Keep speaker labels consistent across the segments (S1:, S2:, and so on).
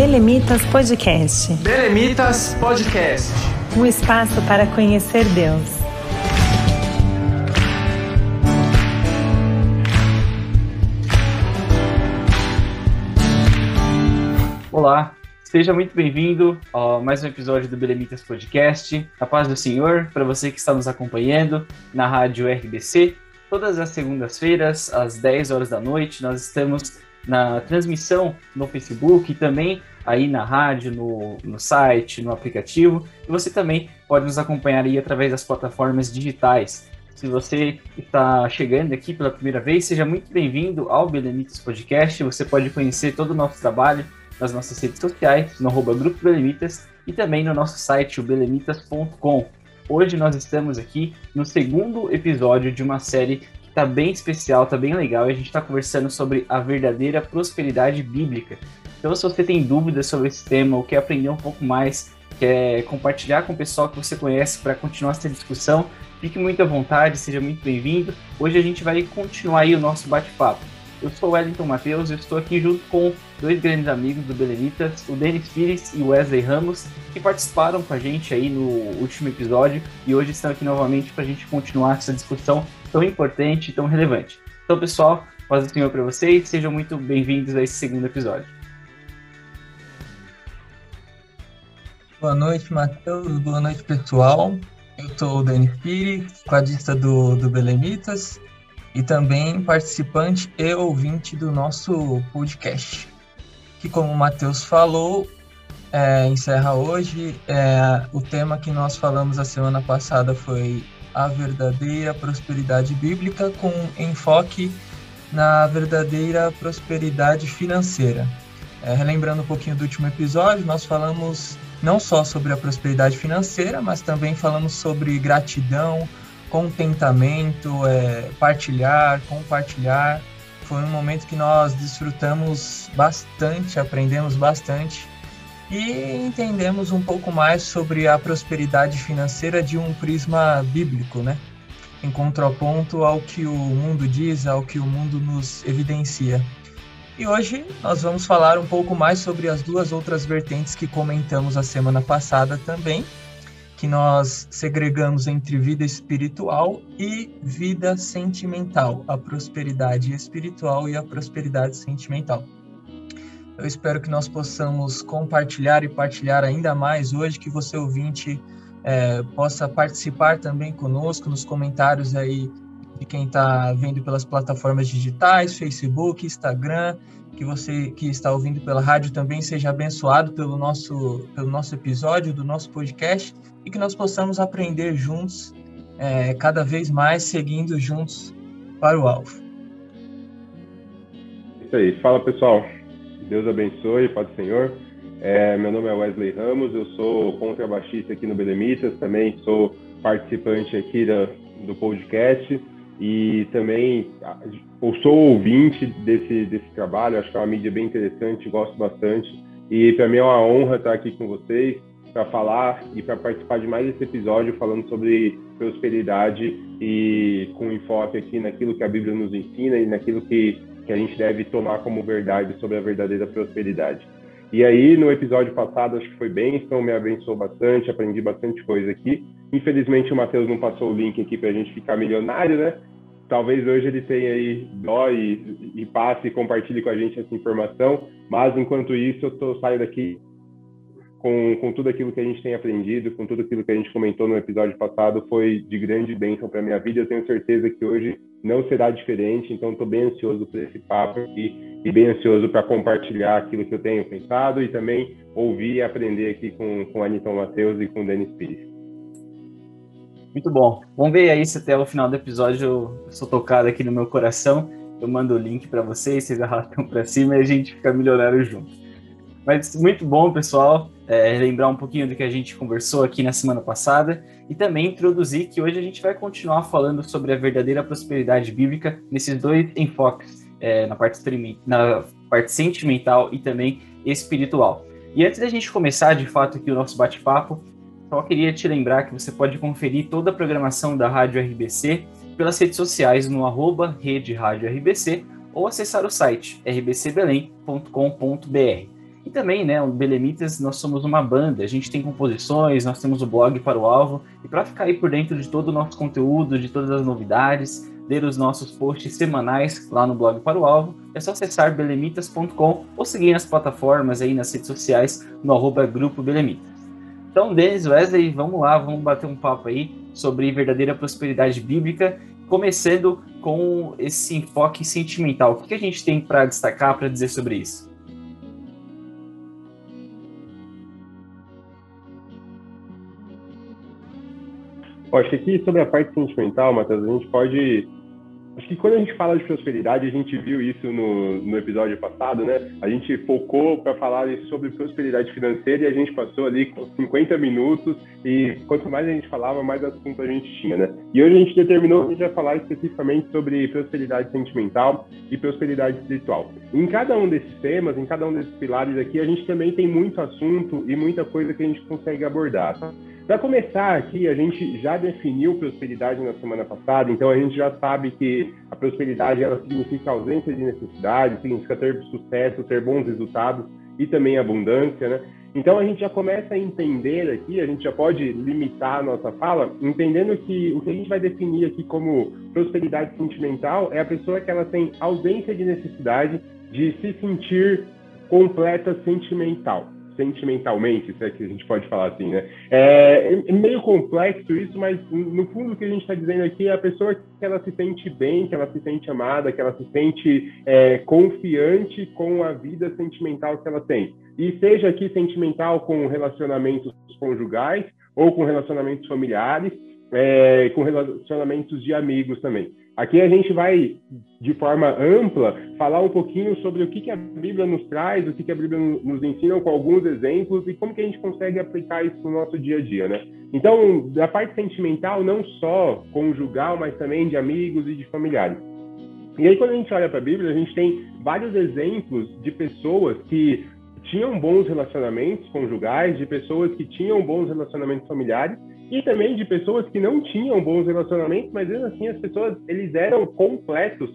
S1: Belemitas Podcast.
S2: Belemitas Podcast.
S1: Um espaço para conhecer Deus.
S2: Olá, seja muito bem-vindo a mais um episódio do Belemitas Podcast. A paz do Senhor para você que está nos acompanhando na rádio RBC. Todas as segundas-feiras, às 10 horas da noite, nós estamos na transmissão no Facebook e também aí na rádio, no, no site, no aplicativo. E você também pode nos acompanhar aí através das plataformas digitais. Se você está chegando aqui pela primeira vez, seja muito bem-vindo ao Belemitas Podcast. Você pode conhecer todo o nosso trabalho nas nossas redes sociais, no arroba Grupo Belemitas e também no nosso site, o belemitas.com. Hoje nós estamos aqui no segundo episódio de uma série tá bem especial, tá bem legal. E a gente está conversando sobre a verdadeira prosperidade bíblica. Então, se você tem dúvidas sobre esse tema ou quer aprender um pouco mais, quer compartilhar com o pessoal que você conhece para continuar essa discussão, fique muito à vontade, seja muito bem-vindo. Hoje a gente vai continuar aí o nosso bate-papo. Eu sou o Wellington Matheus, eu estou aqui junto com dois grandes amigos do Belenitas, o Denis Pires e o Wesley Ramos, que participaram com a gente aí no último episódio e hoje estão aqui novamente para a gente continuar essa discussão tão importante e tão relevante. Então, pessoal, paz do Senhor para vocês, sejam muito bem-vindos a esse segundo episódio.
S3: Boa noite, Matheus. Boa noite, pessoal. Eu sou o Denis Pires, quadrista do, do Belenitas e também participante e ouvinte do nosso podcast, que, como o Matheus falou, é, encerra hoje. É, o tema que nós falamos a semana passada foi a verdadeira prosperidade bíblica, com enfoque na verdadeira prosperidade financeira. É, relembrando um pouquinho do último episódio, nós falamos não só sobre a prosperidade financeira, mas também falamos sobre gratidão, contentamento, é, partilhar, compartilhar. Foi um momento que nós desfrutamos bastante, aprendemos bastante e entendemos um pouco mais sobre a prosperidade financeira de um prisma bíblico, né? Em contraponto ao que o mundo diz, ao que o mundo nos evidencia. E hoje nós vamos falar um pouco mais sobre as duas outras vertentes que comentamos a semana passada também, que nós segregamos entre vida espiritual e vida sentimental, a prosperidade espiritual e a prosperidade sentimental. Eu espero que nós possamos compartilhar e partilhar ainda mais hoje, que você ouvinte é, possa participar também conosco nos comentários aí de quem está vendo pelas plataformas digitais, Facebook, Instagram, que você que está ouvindo pela rádio também seja abençoado pelo nosso, pelo nosso episódio, do nosso podcast, e que nós possamos aprender juntos, é, cada vez mais, seguindo juntos para o alvo.
S4: Isso aí. Fala, pessoal. Deus abençoe, Pai do Senhor. É, meu nome é Wesley Ramos, eu sou contrabaixista aqui no Belemitas, também sou participante aqui da, do podcast e também eu sou ouvinte desse, desse trabalho, acho que é uma mídia bem interessante, gosto bastante. E para mim é uma honra estar aqui com vocês para falar e para participar de mais esse episódio falando sobre prosperidade e com enfoque aqui naquilo que a Bíblia nos ensina e naquilo que, que a gente deve tomar como verdade sobre a verdadeira prosperidade. E aí, no episódio passado, acho que foi bem, então me abençoou bastante, aprendi bastante coisa aqui. Infelizmente, o Matheus não passou o link aqui para a gente ficar milionário, né? Talvez hoje ele tenha aí dó e, e, passe e compartilhe com a gente essa informação, mas enquanto isso eu tô, saio daqui com, com tudo aquilo que a gente tem aprendido, com tudo aquilo que a gente comentou no episódio passado, foi de grande bênção para minha vida. Eu tenho certeza que hoje não será diferente, então estou bem ansioso por esse papo aqui e bem ansioso para compartilhar aquilo que eu tenho pensado e também ouvir e aprender aqui com, com Aniton Matheus e com Denis Pires.
S2: Muito bom. Vamos ver aí se até o final do episódio eu sou tocado aqui no meu coração. Eu mando o link para vocês, vocês arrastam para cima e a gente fica milionário junto. Mas muito bom, pessoal, é, lembrar um pouquinho do que a gente conversou aqui na semana passada e também introduzir que hoje a gente vai continuar falando sobre a verdadeira prosperidade bíblica nesses dois enfoques, é, na, parte, na parte sentimental e também espiritual. E antes da gente começar de fato aqui o nosso bate-papo, só queria te lembrar que você pode conferir toda a programação da Rádio RBC pelas redes sociais no arroba Rede Rádio RBC ou acessar o site rbcbelém.com.br. E também, né, o Belemitas, nós somos uma banda, a gente tem composições, nós temos o blog para o alvo, e para ficar aí por dentro de todo o nosso conteúdo, de todas as novidades, ler os nossos posts semanais lá no blog para o alvo, é só acessar belemitas.com ou seguir nas plataformas aí nas redes sociais no arroba Grupo Belemitas. Então, Denis, Wesley, vamos lá, vamos bater um papo aí sobre verdadeira prosperidade bíblica, começando com esse enfoque sentimental. O que a gente tem para destacar, para dizer sobre isso?
S4: Acho que aqui sobre a parte sentimental, Matheus, a gente pode Acho que quando a gente fala de prosperidade, a gente viu isso no, no episódio passado, né? A gente focou para falar sobre prosperidade financeira e a gente passou ali com 50 minutos e quanto mais a gente falava, mais assunto a gente tinha, né? E hoje a gente determinou que a gente vai falar especificamente sobre prosperidade sentimental e prosperidade espiritual. Em cada um desses temas, em cada um desses pilares aqui, a gente também tem muito assunto e muita coisa que a gente consegue abordar, tá? Para começar aqui, a gente já definiu prosperidade na semana passada, então a gente já sabe que a prosperidade ela significa ausência de necessidade, significa ter sucesso, ter bons resultados e também abundância, né? Então a gente já começa a entender aqui, a gente já pode limitar a nossa fala, entendendo que o que a gente vai definir aqui como prosperidade sentimental é a pessoa que ela tem ausência de necessidade de se sentir completa sentimental sentimentalmente, se é que a gente pode falar assim, né? É, é meio complexo isso, mas no fundo o que a gente está dizendo aqui é a pessoa que ela se sente bem, que ela se sente amada, que ela se sente é, confiante com a vida sentimental que ela tem. E seja aqui sentimental com relacionamentos conjugais ou com relacionamentos familiares, é, com relacionamentos de amigos também. Aqui a gente vai, de forma ampla, falar um pouquinho sobre o que, a Bíblia nos traz, o que, que a Bíblia nos ensina com alguns exemplos e como que a gente consegue aplicar isso no nosso dia a dia, né? Então, da parte sentimental, não só conjugal, mas também de amigos e de familiares. E aí, quando a gente olha para a Bíblia, a gente tem vários exemplos de pessoas que tinham bons relacionamentos conjugais, de pessoas que tinham bons relacionamentos familiares e também de pessoas que não tinham bons relacionamentos, mas mesmo assim as pessoas eles eram completos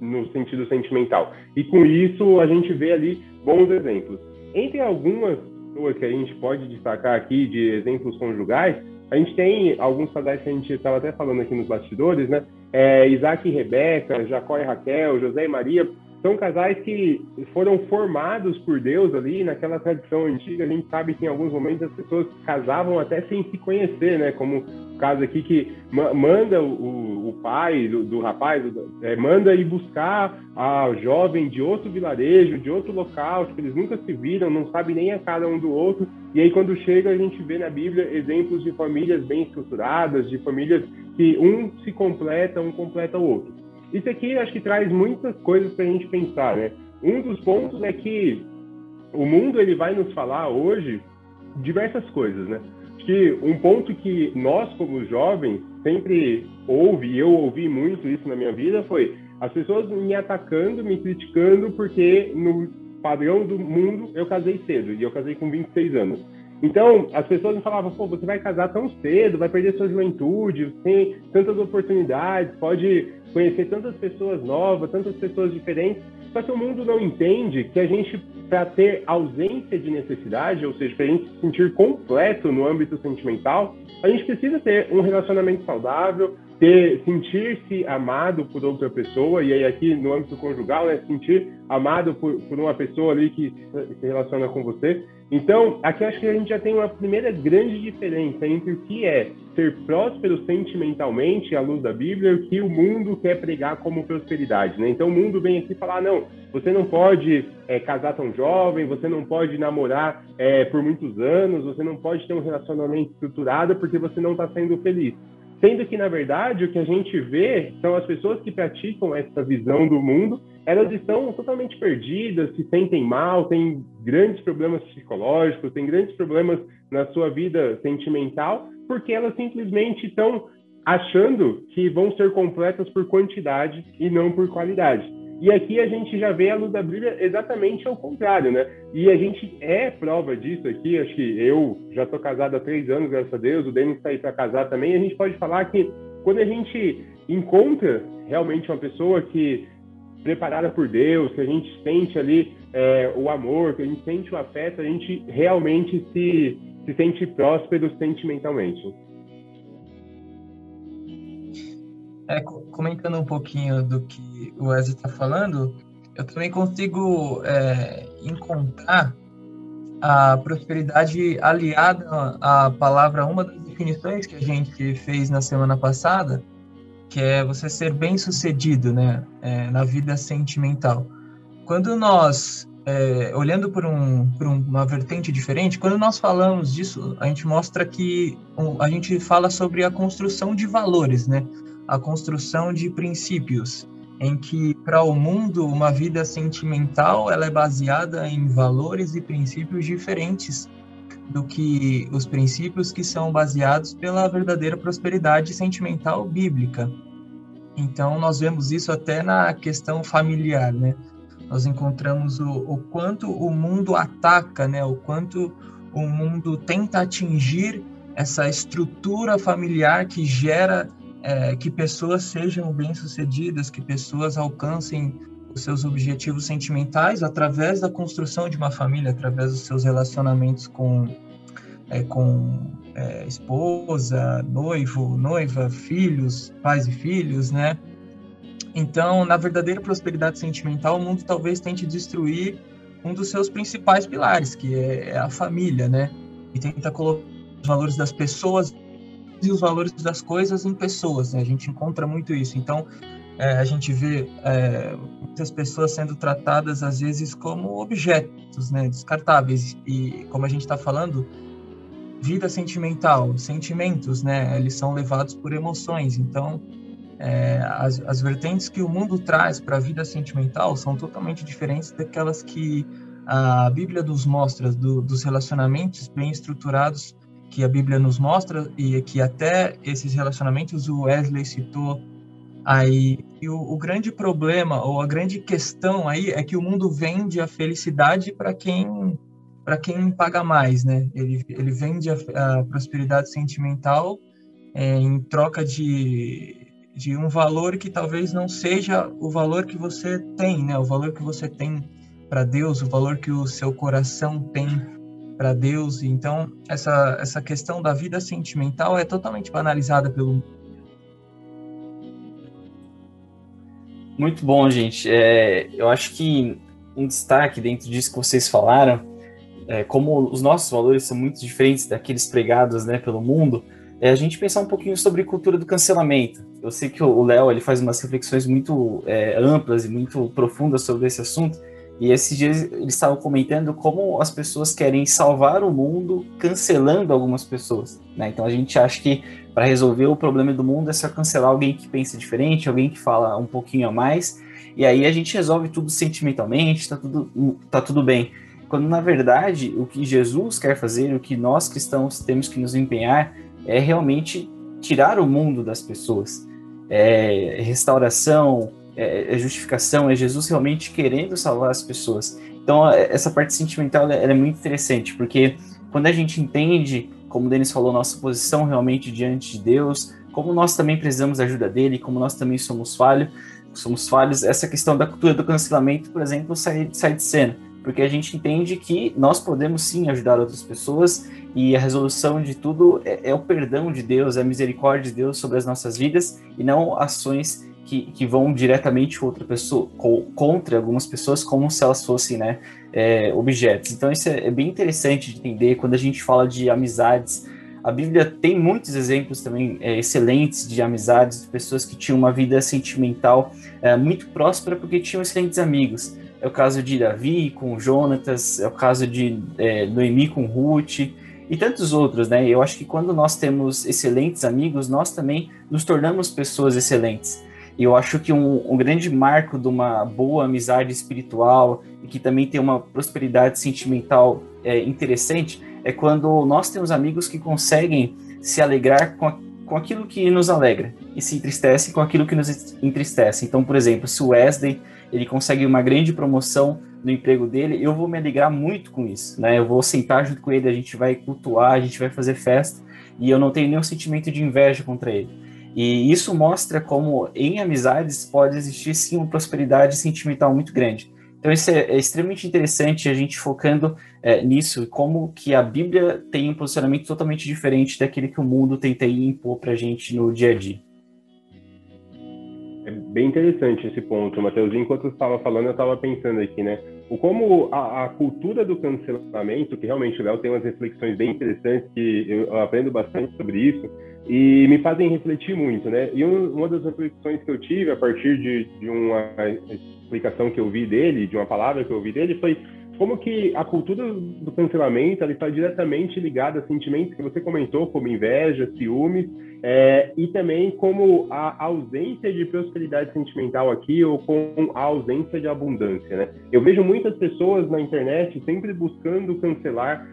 S4: no sentido sentimental. E com isso a gente vê ali bons exemplos. Entre algumas pessoas que a gente pode destacar aqui de exemplos conjugais, a gente tem alguns casais que a gente estava até falando aqui nos bastidores, né? É, Isaac e Rebeca, Jacó e Raquel, José e Maria, são casais que foram formados por Deus ali naquela tradição antiga. A gente sabe que em alguns momentos as pessoas casavam até sem se conhecer, né? Como o caso aqui que manda o, o pai do, do rapaz, é, manda ir buscar a jovem de outro vilarejo, de outro local, que eles nunca se viram, não sabem nem a cara um do outro. E aí quando chega a gente vê na Bíblia exemplos de famílias bem estruturadas, de famílias que um se completa, um completa o outro. Isso aqui acho que traz muitas coisas para a gente pensar, né? Um dos pontos é que o mundo ele vai nos falar hoje diversas coisas, né? Que um ponto que nós como jovens sempre ouve, e eu ouvi muito isso na minha vida, foi as pessoas me atacando, me criticando porque no padrão do mundo eu casei cedo e eu casei com 26 anos. Então, as pessoas me falavam, pô, você vai casar tão cedo, vai perder sua juventude, tem tantas oportunidades, pode conhecer tantas pessoas novas, tantas pessoas diferentes. Só que o mundo não entende que a gente, para ter ausência de necessidade, ou seja, para a gente se sentir completo no âmbito sentimental, a gente precisa ter um relacionamento saudável, ter sentir-se amado por outra pessoa, e aí aqui no âmbito conjugal, né, sentir amado por, por uma pessoa ali que se relaciona com você. Então, aqui acho que a gente já tem uma primeira grande diferença entre o que é ser próspero sentimentalmente à luz da Bíblia e o que o mundo quer pregar como prosperidade. Né? Então, o mundo vem aqui falar: não, você não pode é, casar tão jovem, você não pode namorar é, por muitos anos, você não pode ter um relacionamento estruturado porque você não está sendo feliz. Sendo que, na verdade, o que a gente vê são as pessoas que praticam essa visão do mundo, elas estão totalmente perdidas, se sentem mal, têm grandes problemas psicológicos, têm grandes problemas na sua vida sentimental, porque elas simplesmente estão achando que vão ser completas por quantidade e não por qualidade. E aqui a gente já vê a luz da Bíblia exatamente ao contrário, né? E a gente é prova disso aqui. Acho que eu já estou casado há três anos, graças a Deus. O Denis está aí para casar também. A gente pode falar que quando a gente encontra realmente uma pessoa que preparada por Deus, que a gente sente ali é, o amor, que a gente sente o afeto, a gente realmente se, se sente próspero sentimentalmente.
S3: É, comentando um pouquinho do que o Wesley está falando, eu também consigo é, encontrar a prosperidade aliada à palavra, uma das definições que a gente fez na semana passada, que é você ser bem sucedido né, é, na vida sentimental. Quando nós, é, olhando por, um, por uma vertente diferente, quando nós falamos disso, a gente mostra que a gente fala sobre a construção de valores, né? a construção de princípios em que para o mundo uma vida sentimental ela é baseada em valores e princípios diferentes do que os princípios que são baseados pela verdadeira prosperidade sentimental bíblica. Então nós vemos isso até na questão familiar, né? Nós encontramos o, o quanto o mundo ataca, né? O quanto o mundo tenta atingir essa estrutura familiar que gera é, que pessoas sejam bem-sucedidas, que pessoas alcancem os seus objetivos sentimentais através da construção de uma família, através dos seus relacionamentos com, é, com é, esposa, noivo, noiva, filhos, pais e filhos, né? Então, na verdadeira prosperidade sentimental, o mundo talvez tente destruir um dos seus principais pilares, que é, é a família, né? E tenta colocar os valores das pessoas e os valores das coisas em pessoas. Né? A gente encontra muito isso. Então, é, a gente vê é, muitas pessoas sendo tratadas às vezes como objetos, né, descartáveis. E como a gente está falando, vida sentimental, sentimentos, né, eles são levados por emoções. Então, é, as, as vertentes que o mundo traz para a vida sentimental são totalmente diferentes daquelas que a Bíblia nos mostra do, dos relacionamentos bem estruturados que a Bíblia nos mostra e que até esses relacionamentos o Wesley citou aí. E o, o grande problema ou a grande questão aí é que o mundo vende a felicidade para quem para quem paga mais, né? Ele, ele vende a, a prosperidade sentimental é, em troca de, de um valor que talvez não seja o valor que você tem, né? O valor que você tem para Deus, o valor que o seu coração tem para Deus. Então, essa, essa questão da vida sentimental é totalmente banalizada pelo
S2: Muito bom, gente. É, eu acho que um destaque dentro disso que vocês falaram, é, como os nossos valores são muito diferentes daqueles pregados né, pelo mundo, é a gente pensar um pouquinho sobre cultura do cancelamento. Eu sei que o Léo ele faz umas reflexões muito é, amplas e muito profundas sobre esse assunto, e esses dias eles estavam comentando como as pessoas querem salvar o mundo cancelando algumas pessoas. Né? Então a gente acha que para resolver o problema do mundo é só cancelar alguém que pensa diferente, alguém que fala um pouquinho a mais, e aí a gente resolve tudo sentimentalmente, tá tudo, tá tudo bem. Quando na verdade o que Jesus quer fazer, o que nós cristãos temos que nos empenhar é realmente tirar o mundo das pessoas. É restauração, é, é, justificação, é Jesus realmente querendo salvar as pessoas. Então, é, essa parte sentimental ela, é muito interessante, porque quando a gente entende, como o Denis falou, nossa posição realmente diante de Deus, como nós também precisamos da ajuda dele, como nós também somos falhos, somos falhos, essa questão da cultura do cancelamento, por exemplo, sai, sai de cena, porque a gente entende que nós podemos sim ajudar outras pessoas e a resolução de tudo é, é o perdão de Deus, é a misericórdia de Deus sobre as nossas vidas e não ações que, que vão diretamente contra, pessoa, contra algumas pessoas como se elas fossem né, é, objetos. Então isso é, é, bem interessante de entender quando a gente fala de amizades. A Bíblia tem muitos exemplos também é, excelentes de amizades, de pessoas que tinham uma vida sentimental é, muito próspera porque tinham excelentes amigos. É o caso de Davi com Jonatas, é o caso de é, Noemi com Ruth e tantos outros, né? Eu acho que quando nós temos excelentes amigos, nós também nos tornamos pessoas excelentes. E eu acho que um, um, grande marco de uma boa amizade espiritual e que também tem uma prosperidade sentimental é, interessante é quando nós temos amigos que conseguem se alegrar com, a, com aquilo que nos alegra e se entristecem com aquilo que nos entristece. Então, por exemplo, se o Wesley ele consegue uma grande promoção no emprego dele, eu vou me alegrar muito com isso, né? Eu vou sentar junto com ele, a gente vai cultuar, a gente vai fazer festa e eu não tenho nenhum sentimento de inveja contra ele. E isso mostra como em amizades pode existir sim uma prosperidade sentimental muito grande. Então isso é, é extremamente interessante a gente focando é, nisso como que a Bíblia tem um posicionamento totalmente diferente daquele que o mundo tenta impor para a gente no dia a dia.
S4: É bem interessante esse ponto, Matheus. Enquanto você estava falando, eu estava pensando aqui, né? O como a, a, cultura do cancelamento, que realmente o Léo tem umas reflexões bem interessantes, que eu aprendo bastante sobre isso, e me fazem refletir muito, né? E uma das reflexões que eu tive a partir de, de uma explicação que eu vi dele, de uma palavra que eu ouvi dele, foi como que a cultura do cancelamento está diretamente ligada a sentimentos que você comentou, como inveja, ciúmes, é, e também como a ausência de prosperidade sentimental aqui ou com a ausência de abundância, né? Eu vejo muitas pessoas na internet sempre buscando cancelar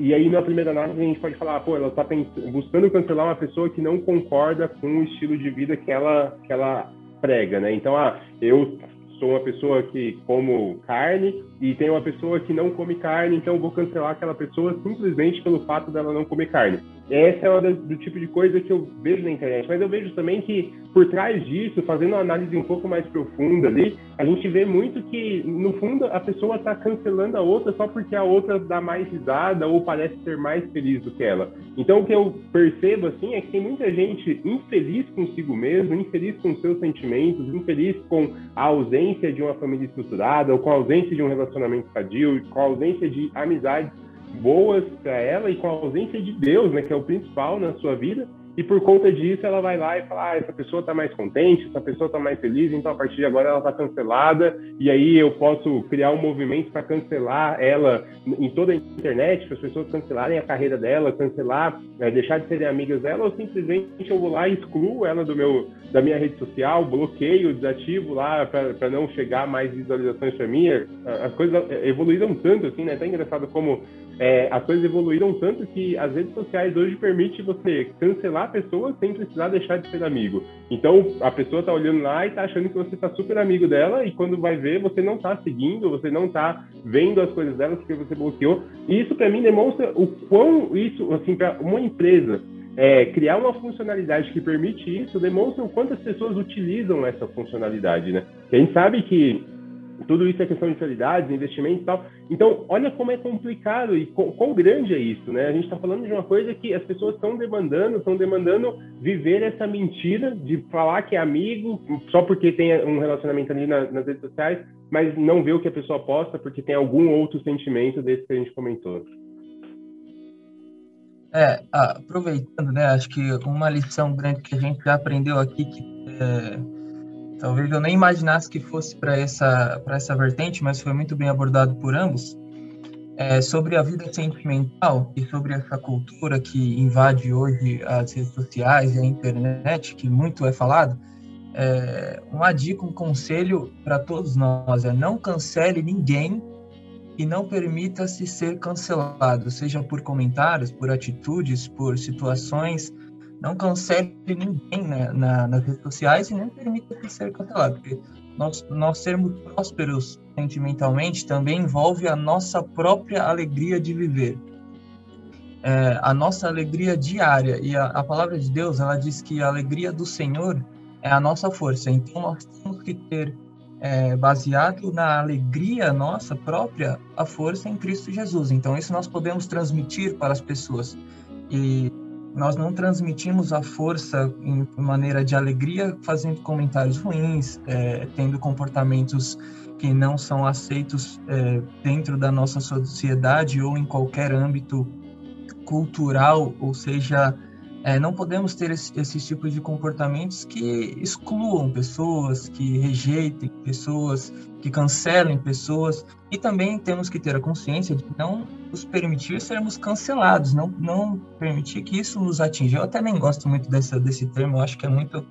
S4: e aí, na primeira análise, a gente pode falar, pô, ela está buscando cancelar uma pessoa que não concorda com o estilo de vida que ela, que ela prega, né? Então, ah, eu sou uma pessoa que como carne e tem uma pessoa que não come carne, então vou cancelar aquela pessoa simplesmente pelo fato dela não comer carne. Essa é uma do, do tipo de coisa que eu vejo na internet, mas eu vejo também que por trás disso, fazendo uma análise um pouco mais profunda ali, a gente vê muito que no fundo a pessoa está cancelando a outra só porque a outra dá mais risada ou parece ser mais feliz do que ela. Então o que eu percebo assim é que tem muita gente infeliz consigo mesmo, infeliz com seus sentimentos, infeliz com a ausência de uma família estruturada ou com a ausência de um relacionamento sadio, com a ausência de amizades boas para ela e com a ausência de Deus, né, que é o principal na sua vida. E por conta disso, ela vai lá e fala: ah, essa pessoa está mais contente, essa pessoa está mais feliz, então a partir de agora ela está cancelada. E aí eu posso criar um movimento para cancelar ela em toda a internet, para as pessoas cancelarem a carreira dela, cancelar, é, deixar de serem amigas dela, ou simplesmente eu vou lá e excluo ela do meu, da minha rede social, bloqueio, desativo lá para não chegar mais visualizações para mim. As coisas evoluíram tanto, assim, né? É até engraçado como é, as coisas evoluíram tanto que as redes sociais hoje permitem você cancelar a pessoa sem precisar deixar de ser amigo. Então, a pessoa tá olhando lá e tá achando que você tá super amigo dela e quando vai ver, você não tá seguindo, você não tá vendo as coisas dela porque você bloqueou. E isso, para mim, demonstra o quão isso, assim, para uma empresa é, criar uma funcionalidade que permite isso, demonstra o quanto as pessoas utilizam essa funcionalidade, né? a gente sabe que tudo isso é questão de prioridades, investimentos e tal. Então, olha como é complicado e quão, grande é isso, né? A gente está falando de uma coisa que as pessoas estão demandando, estão demandando viver essa mentira de falar que é amigo só porque tem um relacionamento ali na, nas redes sociais, mas não vê o que a pessoa posta porque tem algum outro sentimento desse que a gente comentou.
S3: É, aproveitando, né? Acho que uma lição grande que a gente já aprendeu aqui que é Talvez eu nem imaginasse que fosse para essa, essa vertente, mas foi muito bem abordado por ambos. É, sobre a vida sentimental e sobre essa cultura que invade hoje as redes sociais e a internet, que muito é falado, é, uma dica, um conselho para todos nós é não cancele ninguém e não permita-se ser cancelado, seja por comentários, por atitudes, por situações não cancele ninguém né, na, nas redes sociais e nem permita que ser cancelado, porque nós, nós sermos prósperos sentimentalmente também envolve a nossa própria alegria de viver. É, a nossa alegria diária e a, a, palavra de Deus ela diz que a alegria do Senhor é a nossa força. Então nós temos que ter é, baseado na alegria nossa própria a força em Cristo Jesus. Então isso nós podemos transmitir para as pessoas. E nós não transmitimos a força em maneira de alegria fazendo comentários ruins, é, tendo comportamentos que não são aceitos é, dentro da nossa sociedade ou em qualquer âmbito cultural, ou seja, é, não podemos ter esse, esses tipos de comportamentos que excluam pessoas, que rejeitem pessoas, que cancelem pessoas. E também temos que ter a consciência de não nos permitir sermos cancelados, não, não permitir que isso nos atinja. Eu até nem gosto muito desse, desse termo, eu acho que é muito,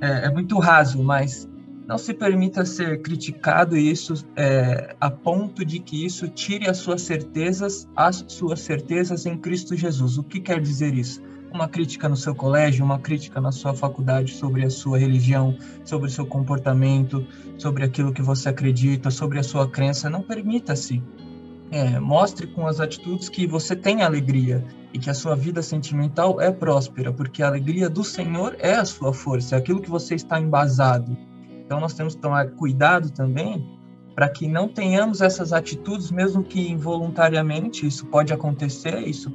S3: é, é muito raso, mas não se permita ser criticado isso é, a ponto de que isso tire as suas certezas, as suas certezas em Cristo Jesus. O que quer dizer isso? Uma crítica no seu colégio, uma crítica na sua faculdade sobre a sua religião, sobre o seu comportamento, sobre aquilo que você acredita, sobre a sua crença, não permita-se. É, mostre com as atitudes que você tem alegria e que a sua vida sentimental é próspera, porque a alegria do Senhor é a sua força, é aquilo que você está embasado. Então nós temos que tomar cuidado também para que não tenhamos essas atitudes, mesmo que involuntariamente, isso pode acontecer, isso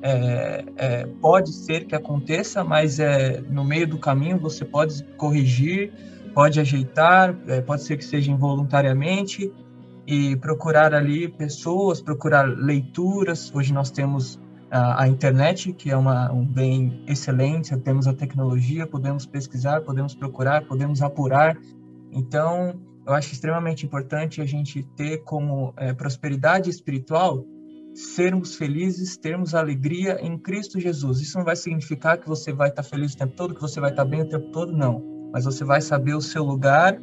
S3: é, é, pode ser que aconteça, mas é, no meio do caminho você pode corrigir, pode ajeitar, é, pode ser que seja involuntariamente, e procurar ali pessoas, procurar leituras. Hoje nós temos a, a internet, que é uma, um bem excelente, temos a tecnologia, podemos pesquisar, podemos procurar, podemos apurar. Então, eu acho extremamente importante a gente ter como é, prosperidade espiritual sermos felizes, termos alegria em Cristo Jesus. Isso não vai significar que você vai estar feliz o tempo todo, que você vai estar bem o tempo todo, não. Mas você vai saber o seu lugar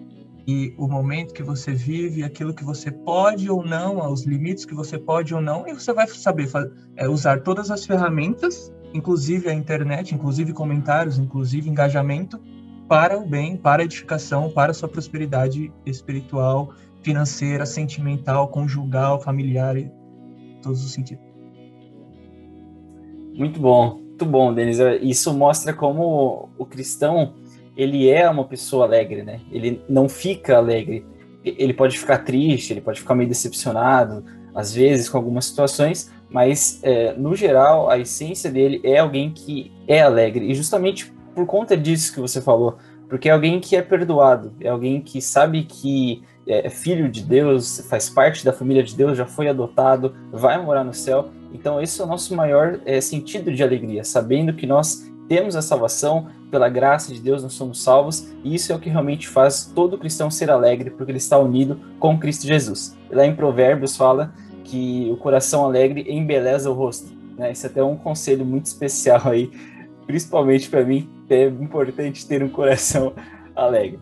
S3: e o momento que você vive, aquilo que você pode ou não, os limites que você pode ou não, e você vai saber é, usar todas as ferramentas, inclusive a internet, inclusive comentários, inclusive engajamento, para o bem, para a edificação, para a sua prosperidade espiritual, financeira, sentimental, conjugal, familiar todos os sentidos.
S2: Muito bom, muito bom, Denis. Isso mostra como o cristão ele é uma pessoa alegre, né? Ele não fica alegre. Ele pode ficar triste, ele pode ficar meio decepcionado, às vezes com algumas situações, mas é, no geral a essência dele é alguém que é alegre. E justamente por conta disso que você falou, porque é alguém que é perdoado, é alguém que sabe que é filho de Deus, faz parte da família de Deus, já foi adotado, vai morar no céu. Então, esse é o nosso maior é, sentido de alegria, sabendo que nós temos a salvação, pela graça de Deus nós somos salvos, e isso é o que realmente faz todo cristão ser alegre, porque ele está unido com Cristo Jesus. Lá em Provérbios fala que o coração alegre embeleza o rosto. Né? É até um conselho muito especial aí, principalmente para mim, é importante ter um coração alegre.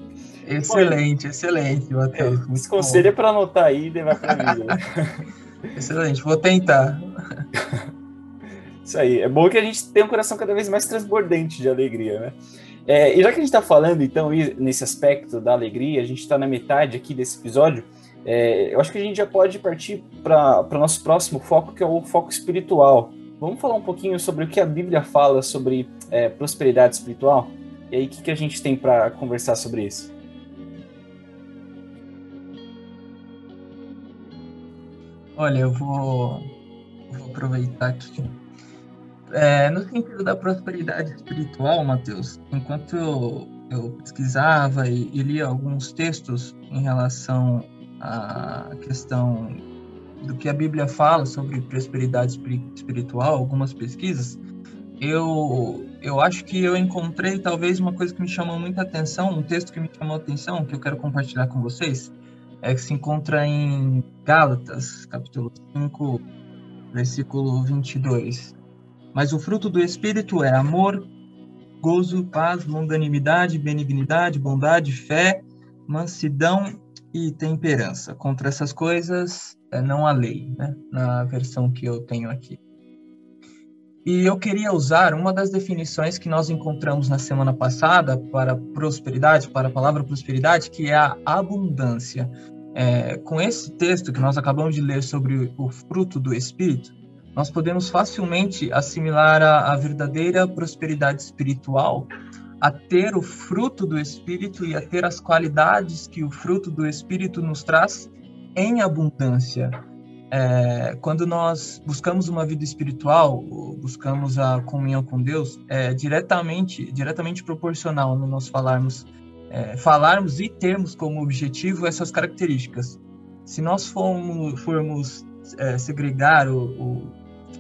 S3: Excelente, excelente, Matheus.
S2: É, esse conselho bom. é para anotar aí e levar para mim.
S3: Excelente, vou tentar.
S2: Isso aí. É bom que a gente tenha um coração cada vez mais transbordante de alegria, né? É, e já que a gente está falando, então, nesse aspecto da alegria, a gente está na metade aqui desse episódio, é, eu acho que a gente já pode partir para o nosso próximo foco, que é o foco espiritual. Vamos falar um pouquinho sobre o que a Bíblia fala sobre é, prosperidade espiritual? E aí, o que, que a gente tem para conversar sobre isso?
S3: Olha, eu vou, vou aproveitar aqui. É, no sentido da prosperidade espiritual, Mateus, enquanto eu, eu pesquisava e, e lia alguns textos em relação à questão do que a Bíblia fala sobre prosperidade espiritual, algumas pesquisas, eu, eu acho que eu encontrei talvez uma coisa que me chamou muita atenção, um texto que me chamou atenção, que eu quero compartilhar com vocês, é que se encontra em Gálatas, capítulo 5, versículo 22. Mas o fruto do Espírito é amor, gozo, paz, longanimidade, benignidade, bondade, fé, mansidão e temperança. Contra essas coisas é, não há lei, né? na versão que eu tenho aqui. E eu queria usar uma das definições que nós encontramos na semana passada para prosperidade, para a palavra prosperidade, que é a abundância. É, com esse texto que nós acabamos de ler sobre o fruto do Espírito, nós podemos facilmente assimilar a, a verdadeira prosperidade espiritual a ter o fruto do Espírito e a ter as qualidades que o fruto do Espírito nos traz em abundância. É, quando nós buscamos uma vida espiritual, buscamos a comunhão com Deus, é diretamente, diretamente proporcional no nós falarmos é, falarmos e termos como objetivo essas características. Se nós formos, formos é, segregar o, o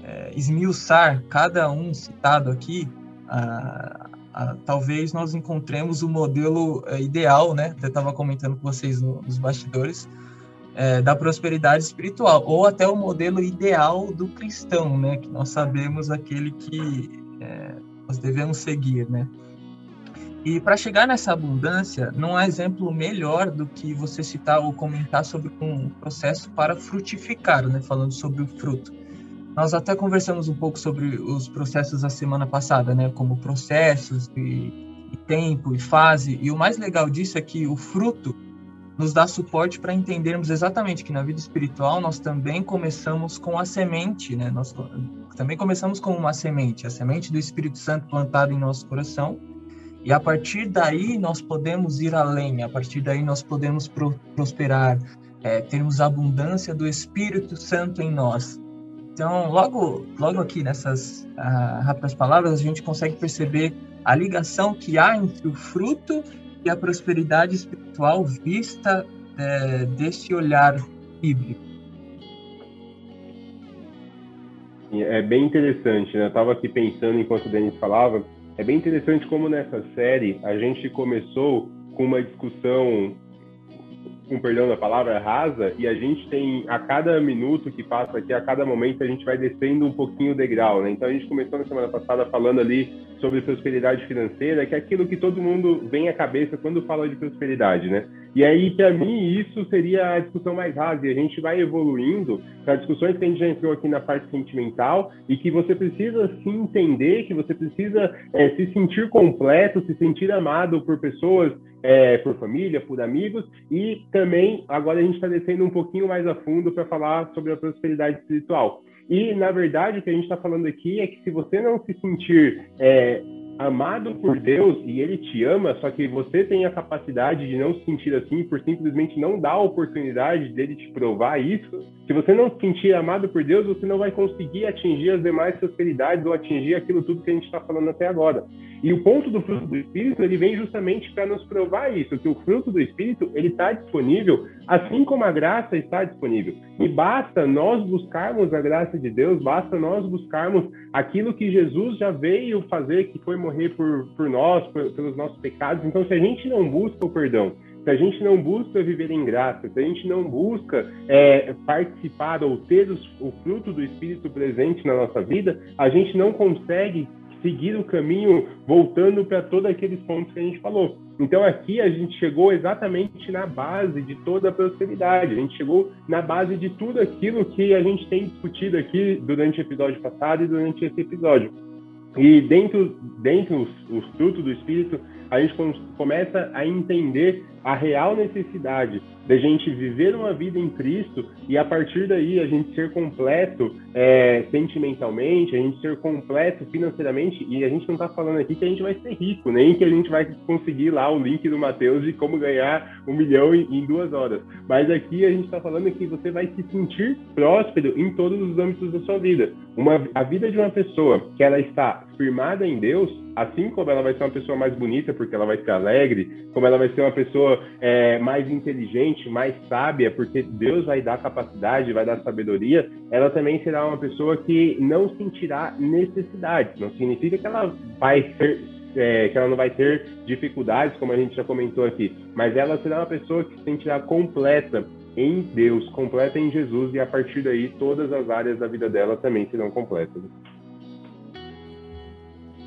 S3: é, esmiuçar cada um citado aqui, a, a, talvez nós encontremos o modelo é, ideal, né? Eu estava comentando com vocês no, nos bastidores, é, da prosperidade espiritual, ou até o modelo ideal do cristão, né? Que nós sabemos aquele que é, nós devemos seguir, né? E para chegar nessa abundância, não há exemplo melhor do que você citar ou comentar sobre um processo para frutificar, né? falando sobre o fruto. Nós até conversamos um pouco sobre os processos a semana passada, né? como processos e, e tempo e fase. E o mais legal disso é que o fruto nos dá suporte para entendermos exatamente que na vida espiritual nós também começamos com a semente, né? Nós também começamos com uma semente, a semente do Espírito Santo plantada em nosso coração e a partir daí nós podemos ir além, a partir daí nós podemos pro prosperar, é, termos abundância do Espírito Santo em nós. Então, logo, logo aqui nessas uh, rápidas palavras, a gente consegue perceber a ligação que há entre o fruto e a prosperidade espiritual vista é, deste olhar bíblico.
S4: É bem interessante, né? Eu estava aqui pensando enquanto o Denis falava, é bem interessante como nessa série a gente começou com uma discussão com perdão da palavra, rasa, e a gente tem, a cada minuto que passa aqui, a cada momento, a gente vai descendo um pouquinho o degrau, né? Então a gente começou na semana passada falando ali sobre prosperidade financeira, que é aquilo que todo mundo vem à cabeça quando fala de prosperidade, né? E aí, para mim, isso seria a discussão mais rasa, e a gente vai evoluindo para discussões que a gente já entrou aqui na parte sentimental, e que você precisa se entender, que você precisa é, se sentir completo, se sentir amado por pessoas é, por família, por amigos, e também agora a gente está descendo um pouquinho mais a fundo para falar sobre a prosperidade espiritual. E, na verdade, o que a gente está falando aqui é que se você não se sentir é, amado por Deus e Ele te ama, só que você tem a capacidade de não se sentir assim por simplesmente não dar a oportunidade dele te provar isso, se você não se sentir amado por Deus, você não vai conseguir atingir as demais prosperidades ou atingir aquilo tudo que a gente está falando até agora. E o ponto do fruto do Espírito, ele vem justamente para nos provar isso, que o fruto do Espírito, ele está disponível, assim como a graça está disponível. E basta nós buscarmos a graça de Deus, basta nós buscarmos aquilo que Jesus já veio fazer, que foi morrer por, por nós, por, pelos nossos pecados. Então, se a gente não busca o perdão, se a gente não busca viver em graça, se a gente não busca é, participar ou ter os, o fruto do Espírito presente na nossa vida, a gente não consegue seguir o caminho voltando para todos aqueles pontos que a gente falou. Então aqui a gente chegou exatamente na base de toda a prosperidade, a gente chegou na base de tudo aquilo que a gente tem discutido aqui durante o episódio passado e durante esse episódio. E dentro, dentro os, os frutos do Espírito, a gente começa a entender a real necessidade da gente viver uma vida em Cristo e a partir daí a gente ser completo é, sentimentalmente, a gente ser completo financeiramente e a gente não está falando aqui que a gente vai ser rico, nem que a gente vai conseguir lá o link do Mateus de como ganhar um milhão em, em duas horas. Mas aqui a gente está falando que você vai se sentir próspero em todos os âmbitos da sua vida. Uma, a vida de uma pessoa que ela está firmada em Deus, assim como ela vai ser uma pessoa mais bonita porque ela vai ser alegre, como ela vai ser uma pessoa é, mais inteligente, mais sábia, porque Deus vai dar capacidade, vai dar sabedoria, ela também será uma pessoa que não sentirá necessidade. Não significa que ela vai ser é, que ela não vai ter dificuldades, como a gente já comentou aqui, mas ela será uma pessoa que se sentirá completa em Deus, completa em Jesus, e a partir daí todas as áreas da vida dela também serão completas.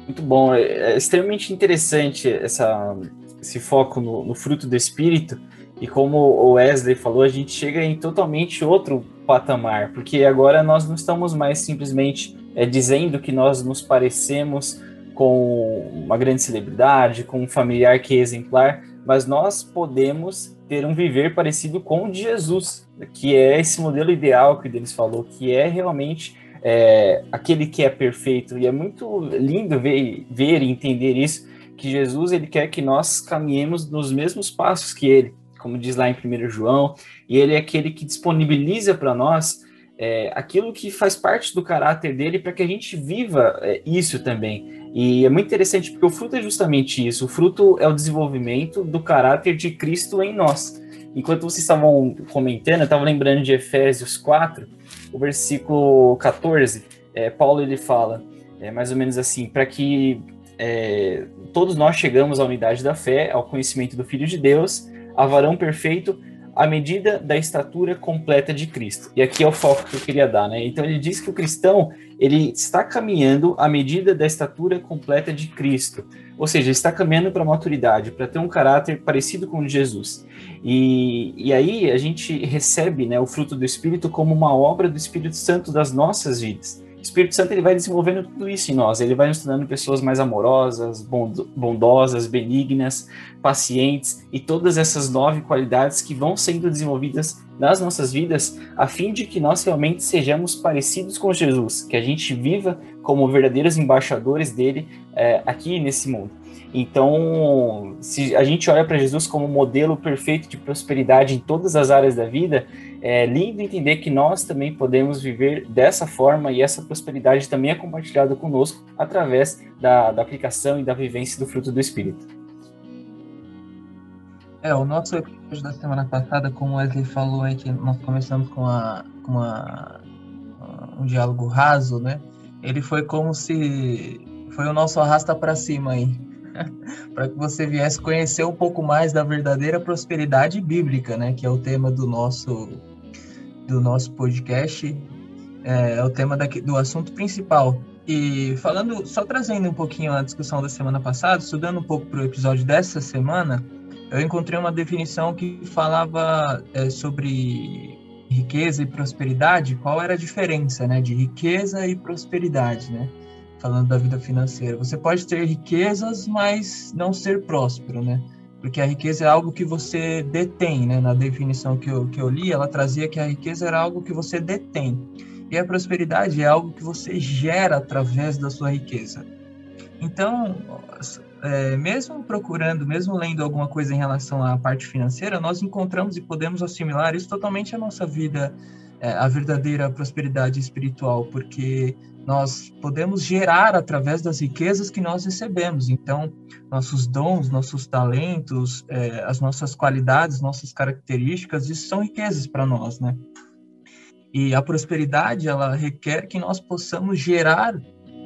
S2: Muito bom, é, é extremamente interessante essa esse foco no, no fruto do Espírito, e como o Wesley falou, a gente chega em totalmente outro patamar, porque agora nós não estamos mais simplesmente é, dizendo que nós nos parecemos com uma grande celebridade, com um familiar que é exemplar, mas nós podemos ter um viver parecido com o de Jesus, que é esse modelo ideal que eles falou, que é realmente é, aquele que é perfeito. E é muito lindo ver, ver e entender isso, que Jesus ele quer que nós caminhemos nos mesmos passos que ele, como diz lá em 1 João, e ele é aquele que disponibiliza para nós é, aquilo que faz parte do caráter dele para que a gente viva é, isso também. E é muito interessante porque o fruto é justamente isso: o fruto é o desenvolvimento do caráter de Cristo em nós. Enquanto vocês estavam comentando, eu estava lembrando de Efésios 4, o versículo 14. É, Paulo ele fala é, mais ou menos assim: para que é, todos nós chegamos à unidade da fé, ao conhecimento do Filho de Deus, a varão perfeito, à medida da estatura completa de Cristo. E aqui é o foco que eu queria dar, né? Então ele diz que o cristão ele está caminhando à medida da estatura completa de Cristo, ou seja, está caminhando para a maturidade, para ter um caráter parecido com o de Jesus. E, e aí a gente recebe né, o fruto do Espírito como uma obra do Espírito Santo das nossas vidas. Espírito Santo ele vai desenvolvendo tudo isso em nós. Ele vai nos tornando pessoas mais amorosas, bondosas, benignas, pacientes e todas essas nove qualidades que vão sendo desenvolvidas nas nossas vidas, a fim de que nós realmente sejamos parecidos com Jesus, que a gente viva como verdadeiros embaixadores dele é, aqui nesse mundo. Então, se a gente olha para Jesus como modelo perfeito de prosperidade em todas as áreas da vida, é lindo entender que nós também podemos viver dessa forma e essa prosperidade também é compartilhada conosco através da, da aplicação e da vivência do fruto do Espírito.
S3: É, o nosso episódio da semana passada, como Wesley falou aí, que nós começamos com, a, com uma, um diálogo raso, né? Ele foi como se foi o nosso arrasta para cima aí, para que você viesse conhecer um pouco mais da verdadeira prosperidade bíblica, né? Que é o tema do nosso do nosso podcast, é, é o tema daqui, do assunto principal. E falando, só trazendo um pouquinho a discussão da semana passada, estudando um pouco para o episódio dessa semana, eu encontrei uma definição que falava é, sobre riqueza e prosperidade, qual era a diferença, né, de riqueza e prosperidade, né? Falando da vida financeira. Você pode ter riquezas, mas não ser próspero, né? Porque a riqueza é algo que você detém, né? Na definição que eu, que eu li, ela trazia que a riqueza era algo que você detém. E a prosperidade é algo que você gera através da sua riqueza. Então, é, mesmo procurando, mesmo lendo alguma coisa em relação à parte financeira, nós encontramos e podemos assimilar isso totalmente à nossa vida, é, a verdadeira prosperidade espiritual, porque nós podemos gerar através das riquezas que nós recebemos. Então, nossos dons, nossos talentos, é, as nossas qualidades, nossas características, isso são riquezas para nós, né? E a prosperidade, ela requer que nós possamos gerar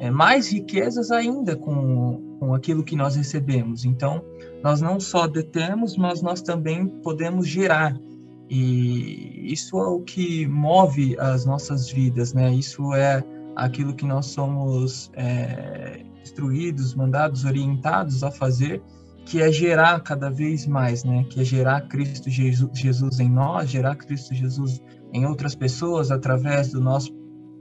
S3: é, mais riquezas ainda com, com aquilo que nós recebemos. Então, nós não só detemos, mas nós também podemos gerar. E isso é o que move as nossas vidas, né? Isso é aquilo que nós somos é, instruídos, mandados, orientados a fazer, que é gerar cada vez mais, né? Que é gerar Cristo Jesus, em nós, gerar Cristo Jesus em outras pessoas através do nosso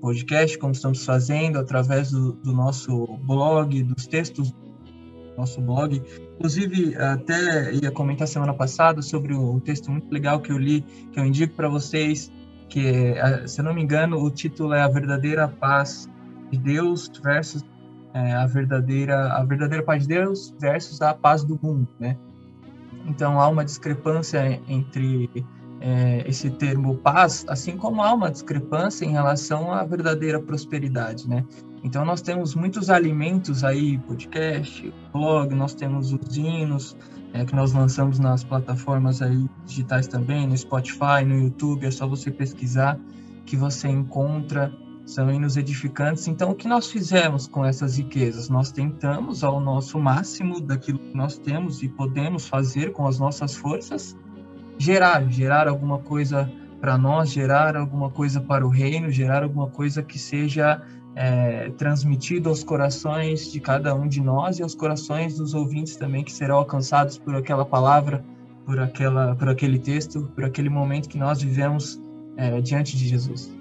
S3: podcast, como estamos fazendo, através do, do nosso blog, dos textos do nosso blog. Inclusive, até ia comentar semana passada sobre um texto muito legal que eu li, que eu indico para vocês, que, se eu não me engano, o título é A Verdadeira Paz de Deus versus é, a verdadeira a verdadeira paz de Deus versus a paz do mundo, né? Então há uma discrepância entre é, esse termo paz, assim como há uma discrepância em relação à verdadeira prosperidade, né? Então nós temos muitos alimentos aí, podcast, blog, nós temos os hinos, é, que nós lançamos nas plataformas aí digitais também, no Spotify, no YouTube, é só você pesquisar que você encontra, são hinos edificantes. Então, o que nós fizemos com essas riquezas? Nós tentamos, ao nosso máximo daquilo que nós temos e podemos fazer com as nossas forças, gerar, gerar alguma coisa para nós, gerar alguma coisa para o reino, gerar alguma coisa que seja é, transmitido aos corações de cada um de nós e aos corações dos ouvintes também que serão alcançados por aquela palavra, por aquela, por aquele texto, por aquele momento que nós vivemos é, diante de Jesus.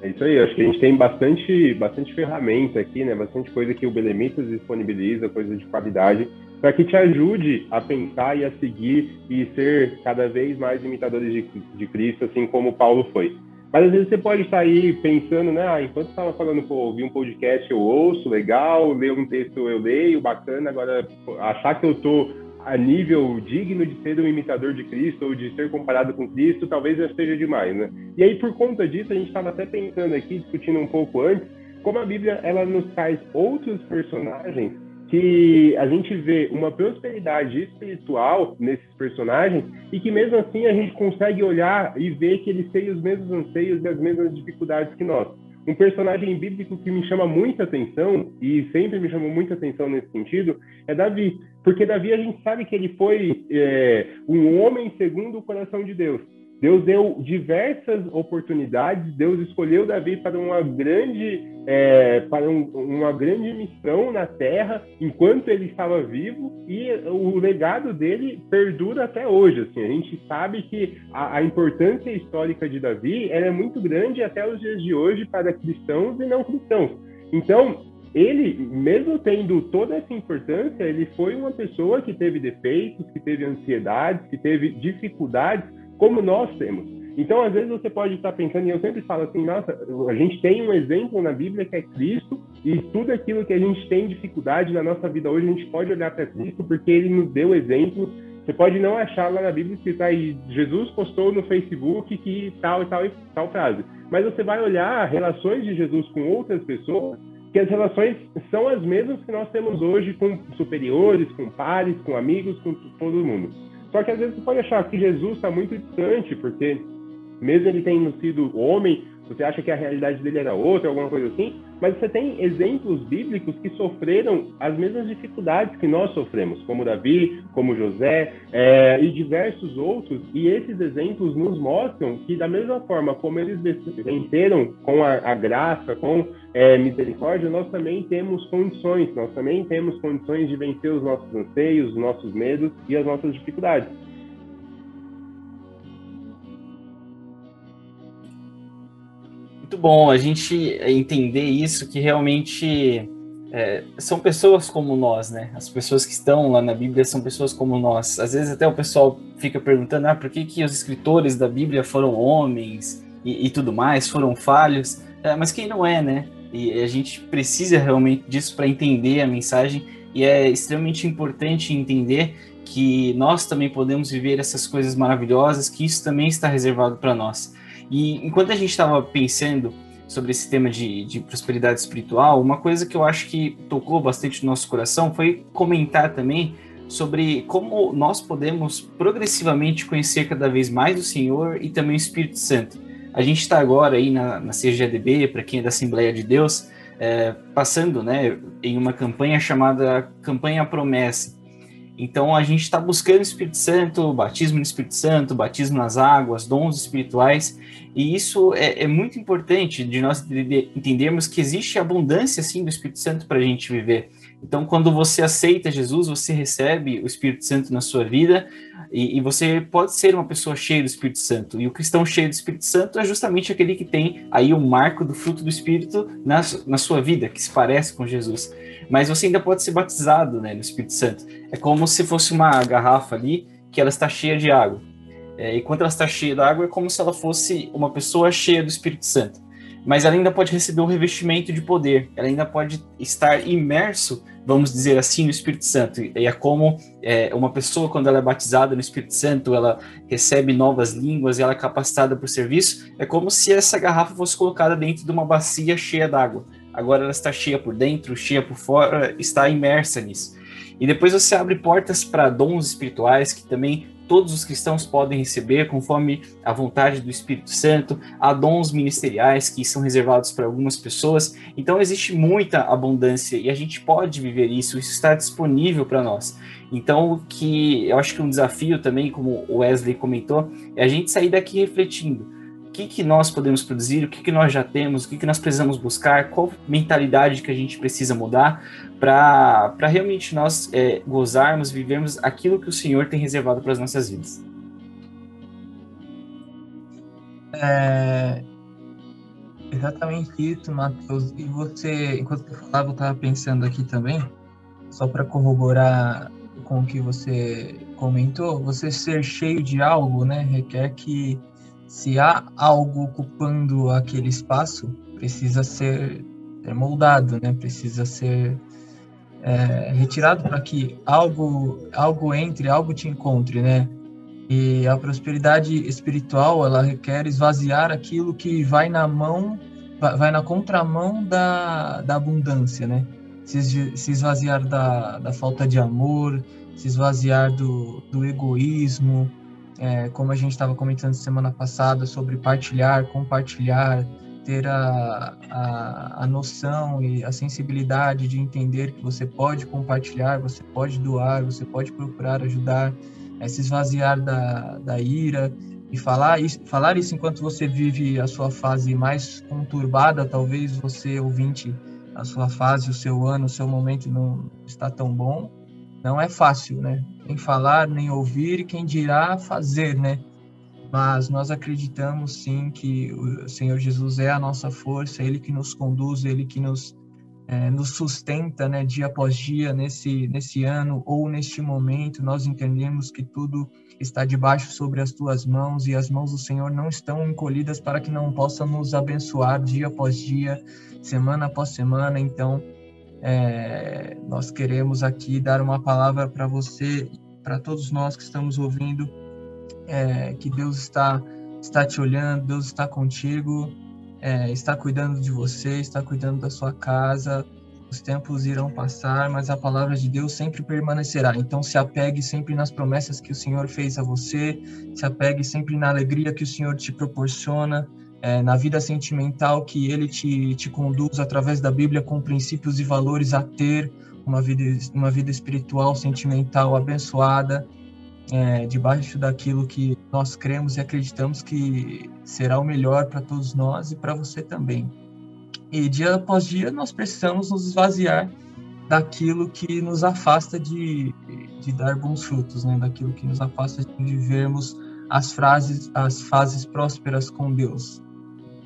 S4: É isso aí, acho que a gente tem bastante, bastante ferramenta aqui, né? Bastante coisa que o Belemitas disponibiliza, coisa de qualidade, para que te ajude a pensar e a seguir e ser cada vez mais imitadores de, de Cristo, assim como Paulo foi. Mas às vezes você pode estar aí pensando, né? Ah, enquanto estava falando, pô, ouvir um podcast eu ouço, legal, ler um texto eu leio, bacana. Agora, achar que eu tô a nível digno de ser um imitador de Cristo ou de ser comparado com Cristo, talvez já seja demais, né? E aí, por conta disso, a gente estava até pensando aqui, discutindo um pouco antes, como a Bíblia ela nos traz outros personagens que a gente vê uma prosperidade espiritual nesses personagens e que mesmo assim a gente consegue olhar e ver que eles têm os mesmos anseios e as mesmas dificuldades que nós. Um personagem bíblico que me chama muita atenção e sempre me chamou muita atenção nesse sentido é Davi, porque Davi a gente sabe que ele foi é, um homem segundo o coração de Deus. Deus deu diversas oportunidades, Deus escolheu Davi para uma grande, é, para um, uma grande missão na terra enquanto ele estava vivo e o legado dele perdura até hoje. Assim, a gente sabe que a, a importância histórica de Davi é muito grande até os dias de hoje para cristãos e não cristãos. Então, ele, mesmo tendo toda essa importância, ele foi uma pessoa que teve defeitos, que teve ansiedades, que teve dificuldades como nós temos. Então, às vezes você pode estar pensando, e eu sempre falo assim, nossa, a gente tem um exemplo na Bíblia que é Cristo, E tudo aquilo que a gente tem dificuldade na nossa vida hoje, a gente pode olhar para Cristo, porque ele nos deu exemplos. Você pode não achar lá na Bíblia que está aí, Jesus postou no Facebook que tal e tal e tal frase. Mas você vai olhar relações de Jesus com outras pessoas, que as relações são as mesmas que nós temos hoje com superiores, com pares, com amigos, com todo mundo. Só que às vezes você pode achar que Jesus está muito distante, porque mesmo ele tendo sido homem, você acha que a realidade dele era outra, alguma coisa assim, mas você tem exemplos bíblicos que sofreram as mesmas dificuldades que nós sofremos, como Davi, como José é, e diversos outros, e esses exemplos nos mostram que da mesma forma como eles venceram com a, a graça, com é, misericórdia, nós também temos condições, nós também temos condições de vencer os nossos anseios, os nossos medos e as nossas dificuldades.
S2: Bom a gente entender isso, que realmente é, são pessoas como nós, né? As pessoas que estão lá na Bíblia são pessoas como nós. Às vezes até o pessoal fica perguntando, ah, por que, que os escritores da Bíblia foram homens e, e tudo mais, foram falhos? É, mas quem não é, né? E a gente precisa realmente disso para entender a mensagem e é extremamente importante entender que nós também podemos viver essas coisas maravilhosas, que isso também está reservado para nós. E enquanto a gente estava pensando sobre esse tema de, de, prosperidade espiritual, uma coisa que eu acho que tocou bastante no nosso coração foi comentar também sobre como nós podemos progressivamente conhecer cada vez mais o Senhor e também o Espírito Santo. A gente está agora aí na, na CGADB, para quem é da Assembleia de Deus, é, passando né, em uma campanha chamada Campanha Promessa, então a gente está buscando o Espírito Santo, batismo no Espírito Santo, batismo nas águas, dons espirituais, e isso é, é muito importante de nós entendermos que existe abundância sim do Espírito Santo para a gente viver. Então, quando você aceita Jesus, você recebe o Espírito Santo na sua vida e, e, você pode ser uma pessoa cheia do Espírito Santo. E o cristão cheio do Espírito Santo é justamente aquele que tem aí o marco do fruto do Espírito na, na sua vida, que se parece com Jesus mas você ainda pode ser batizado né, no Espírito Santo. É como se fosse uma garrafa ali que ela está cheia de água. É, e quando ela está cheia de água, é como se ela fosse uma pessoa cheia do Espírito Santo. Mas ela ainda pode receber um revestimento de poder, ela ainda pode estar imerso, vamos dizer assim, no Espírito Santo. E é como é, uma pessoa, quando ela é batizada no Espírito Santo, ela recebe novas línguas ela é capacitada para o serviço, é como se essa garrafa fosse colocada dentro de uma bacia cheia d'água agora ela está cheia por dentro, cheia por fora, está imersa nisso. E depois você abre portas para dons espirituais que também todos os cristãos podem receber conforme a vontade do Espírito Santo, há dons ministeriais que são reservados para algumas pessoas. Então existe muita abundância e a gente pode viver isso, isso está disponível para nós. Então que eu acho que um desafio também, como o Wesley comentou, é a gente sair daqui refletindo que, que nós podemos produzir, o que, que nós já temos, o que, que nós precisamos buscar, qual mentalidade que a gente precisa mudar para realmente nós é, gozarmos, vivermos aquilo que o Senhor tem reservado para as nossas vidas.
S3: É exatamente isso, Matheus. E você, enquanto você falava, eu estava pensando aqui também, só para corroborar com o que você comentou, você ser cheio de algo, né, requer que se há algo ocupando aquele espaço, precisa ser, moldado, né? Precisa ser é, retirado para que algo, algo entre, algo te encontre, né? E a prosperidade espiritual, ela requer esvaziar aquilo que vai na mão, vai na contramão da, da abundância, né? Se, se esvaziar da, da falta de amor, se esvaziar do, do egoísmo, é, como a gente estava comentando semana passada sobre partilhar, compartilhar, ter a, a, a, noção e a sensibilidade de entender que você pode compartilhar, você pode doar, você pode procurar ajudar, é, se esvaziar da, da ira e falar isso, falar isso enquanto você vive a sua fase mais conturbada, talvez você ouvinte, a sua fase, o seu ano, o seu momento não está tão bom, não é fácil, né? Nem falar, nem ouvir, quem dirá fazer, né? Mas nós acreditamos sim que o Senhor Jesus é a nossa força, Ele que nos conduz, Ele que nos é, nos sustenta, né, dia após dia, nesse, nesse ano ou neste momento. Nós entendemos que tudo está debaixo sobre as tuas mãos e as mãos do Senhor não estão encolhidas para que não possam nos abençoar dia após dia, semana após semana. Então, é, nós queremos aqui dar uma palavra para você, para todos nós que estamos ouvindo, é, que Deus está está te olhando, Deus está contigo, é, está cuidando de você, está cuidando da sua casa. Os tempos irão passar, mas a palavra de Deus sempre permanecerá. Então, se apegue sempre nas promessas que o Senhor fez a você, se apegue sempre na alegria que o Senhor te proporciona, é, na vida sentimental que Ele te, te conduz através da Bíblia com princípios e valores a ter uma vida, uma vida espiritual, sentimental abençoada é, debaixo daquilo que nós cremos e acreditamos que será o melhor para todos nós e para você também. E dia após dia nós precisamos nos esvaziar daquilo que nos afasta de, de dar bons frutos, né? daquilo que nos afasta de vivermos as, frases, as fases prósperas com Deus.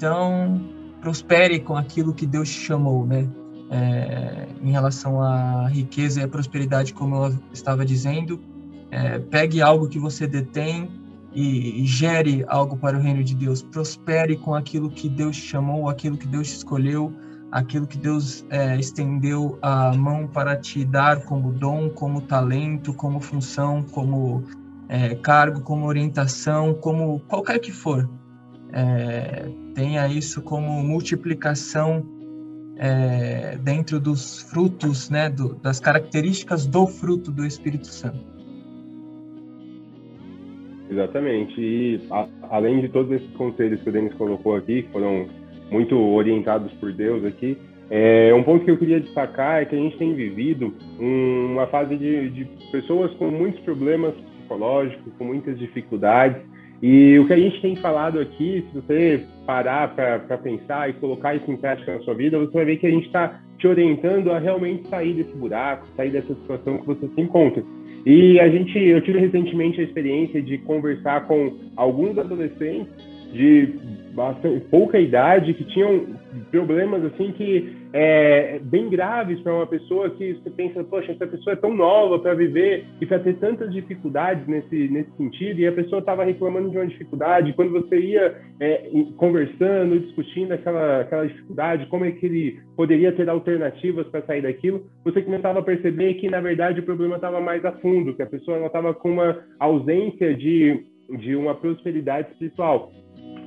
S3: Então, prospere com aquilo que Deus te chamou, né? É, em relação à riqueza e à prosperidade, como eu estava dizendo, é, pegue algo que você detém e, e, gere algo para o reino de Deus. Prospere com aquilo que Deus te chamou, aquilo que Deus te escolheu, aquilo que Deus é, estendeu a mão para te dar como dom, como talento, como função, como é, cargo, como orientação, como qualquer que for. É, tenha isso como multiplicação é, dentro dos frutos, né, do, das características do fruto do Espírito Santo.
S4: Exatamente. E a, além de todos esses conselhos que o Denis colocou aqui, que foram muito orientados por Deus aqui, é, um ponto que eu queria destacar é que a gente tem vivido um, uma fase de, de pessoas com muitos problemas psicológicos, com muitas dificuldades. E o que a gente tem falado aqui, se você parar para pensar e colocar isso em prática na sua vida, você vai ver que a gente está te orientando a realmente sair desse buraco, sair dessa situação que você se encontra. E a gente, eu tive recentemente a experiência de conversar com alguns adolescentes de bastante, pouca idade que tinham problemas assim que é, bem graves para uma pessoa que você pensa, poxa, essa pessoa é tão nova para viver e para ter tantas dificuldades nesse nesse sentido e a pessoa estava reclamando de uma dificuldade quando você ia é, conversando, discutindo aquela aquela dificuldade, como é que ele poderia ter alternativas para sair daquilo, você começava a perceber que na verdade o problema estava mais a fundo, que a pessoa estava com uma ausência de de uma prosperidade espiritual.